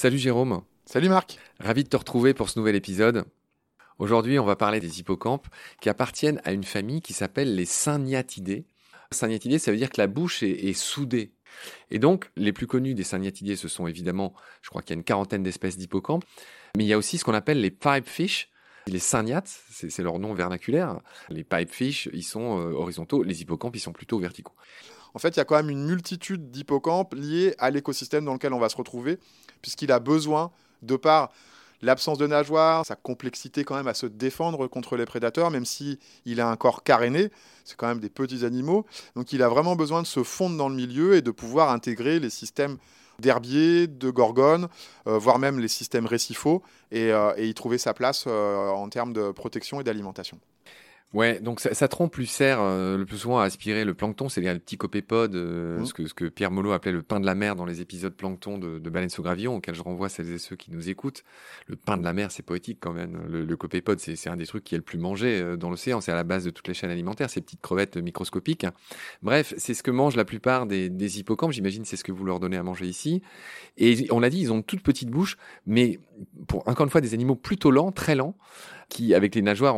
Salut Jérôme. Salut Marc. Ravi de te retrouver pour ce nouvel épisode. Aujourd'hui, on va parler des hippocampes qui appartiennent à une famille qui s'appelle les Syniatidés. Syniatidés, ça veut dire que la bouche est, soudée. Et donc, les plus connus des Syniatidés, ce sont évidemment, je crois qu'il y a une quarantaine d'espèces d'hippocampes, mais il y a aussi ce qu'on appelle les pipefish. Les syniates, c'est leur nom vernaculaire. Les pipefish, ils sont euh, horizontaux. Les hippocampes, ils sont plutôt verticaux. En fait, il y a quand même une multitude d'hippocampes liés à l'écosystème dans lequel on va se retrouver, puisqu'il a besoin, de par l'absence de nageoires, sa complexité quand même à se défendre contre les prédateurs, même si il a un corps caréné, c'est quand même des petits animaux. Donc il a vraiment besoin de se fondre dans le milieu et de pouvoir intégrer les systèmes d'herbiers, de gorgones, euh, voire même les systèmes récifaux, et, euh, y trouver sa place euh, en termes de protection et d'alimentation. Ouais, donc sa, trompe lui sert euh, le plus souvent à aspirer le plancton, c'est le petit copépode, euh, mmh. ce, que, ce que Pierre Molot appelait le pain de la mer dans les épisodes plancton de, de Baleine sous gravillon, auquel je renvoie celles et ceux qui nous écoutent. Le pain de la mer, c'est poétique quand même. Le, le copépode, c'est un des trucs qui est le plus mangé euh, dans l'océan, c'est à la base de toutes les chaînes alimentaires, ces petites crevettes microscopiques. Bref, c'est ce que mangent la plupart des, des hippocampes, j'imagine c'est ce que vous leur donnez à manger ici. Et on l'a dit, ils ont une toute petite bouche, mais pour encore une fois des animaux plutôt lents, très lents qui avec les nageoires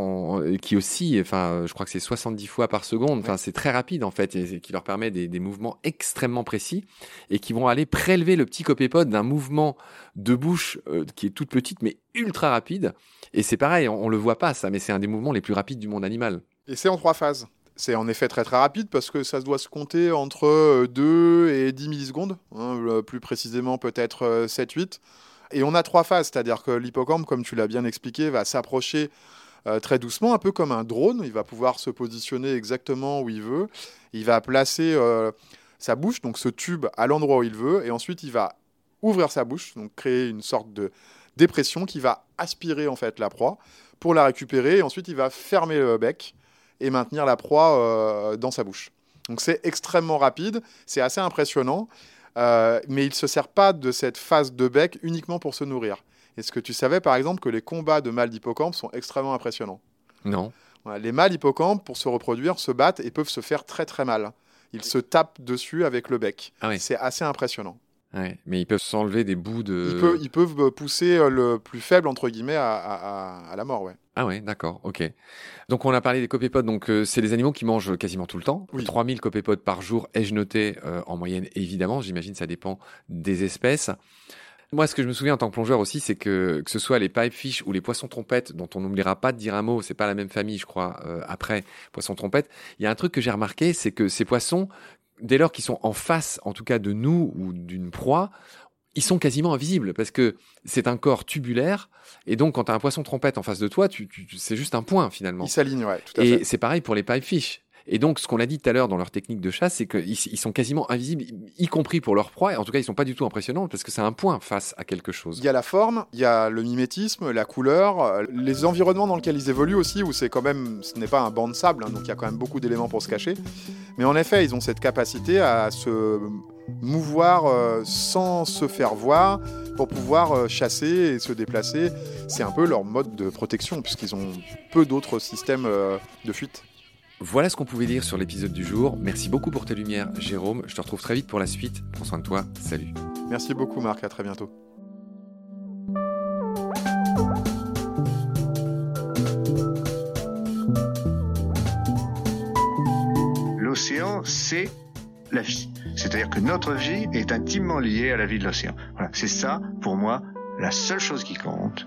qui aussi, enfin, je crois que c'est 70 fois par seconde. Enfin, c'est très rapide en fait, et qui leur permet des, mouvements extrêmement précis et qui vont aller prélever le petit copépode d'un mouvement de bouche euh, qui est toute petite mais ultra rapide. Et c'est pareil, on, le voit pas ça, mais c'est un des mouvements les plus rapides du monde animal. Et c'est en trois phases. C'est en effet très très rapide parce que ça doit se compter entre 2 euh, et 10 millisecondes, hein, plus précisément peut-être 7-8. Et on a trois phases, c'est-à-dire que l'hippocampe, comme tu l'as bien expliqué, va s'approcher euh, très doucement, un peu comme un drone. Il va pouvoir se positionner exactement où il veut. Il va placer euh, sa bouche, donc ce tube, à l'endroit où il veut, et ensuite il va ouvrir sa bouche, donc créer une sorte de dépression qui va aspirer en fait la proie pour la récupérer. Et ensuite il va fermer le bec et maintenir la proie euh, dans sa bouche. Donc c'est extrêmement rapide, c'est assez impressionnant. Euh, mais il ne se sert pas de cette phase de bec uniquement pour se nourrir. Est-ce que tu savais par exemple que les combats de mâles d'hippocampe sont extrêmement impressionnants? Non. les mâles hippocampes, pour se reproduire, se battent et peuvent se faire très très mal. Ils se tapent dessus avec le bec. Ah C'est assez impressionnant. Mais ils peuvent s'enlever des bouts de. Ils peuvent, pousser euh, le plus faible, entre guillemets, à, la mort, ouais. Ah ouais, d'accord, ok. Donc on a parlé des copépodes, donc euh, c'est des animaux qui mangent quasiment tout le temps. 3000 copépodes par jour, ai-je noté, euh, en moyenne, évidemment, j'imagine ça dépend des espèces. Moi, ce que je me souviens en tant que plongeur aussi, c'est que que ce soit les pipefish ou les poissons trompettes, dont on n'oubliera pas de dire un mot, c'est pas la même famille, je crois, après poissons trompettes, il y a un truc que j'ai remarqué, c'est que ces poissons, dès lors qu'ils sont en face, en tout cas de nous ou d'une proie, ils sont quasiment invisibles parce que c'est un corps tubulaire et donc quand tu as un poisson trompette en face de toi, tu, c'est juste un point finalement. Il s'aligne, ouais, tout à et c'est pareil pour les pipefish. Et donc, ce qu'on a dit tout à l'heure dans leur technique de chasse, c'est qu'ils ils sont quasiment invisibles, y compris pour leur proie. En tout cas, ils sont pas du tout impressionnants parce que c'est un point face à quelque chose. Il y a la forme, il y a le mimétisme, la couleur, euh, les environnements dans lesquels ils évoluent aussi, où c'est quand même, ce n'est pas un banc de sable, hein, donc il y a quand même beaucoup d'éléments pour se cacher. Mais en effet, ils ont cette capacité à se mouvoir euh, sans se faire voir pour pouvoir euh, chasser et se déplacer. C'est un peu leur mode de protection puisqu'ils ont peu d'autres systèmes de fuite. Voilà ce qu'on pouvait dire sur l'épisode du jour. Merci beaucoup pour tes lumières, Jérôme. Je te retrouve très vite pour la suite. Prends soin de toi. Salut. Merci beaucoup, Marc. À très bientôt. L'océan, c'est la vie. C'est-à-dire que notre vie est intimement liée à la vie de l'océan. Voilà, c'est ça, pour moi, la seule chose qui compte.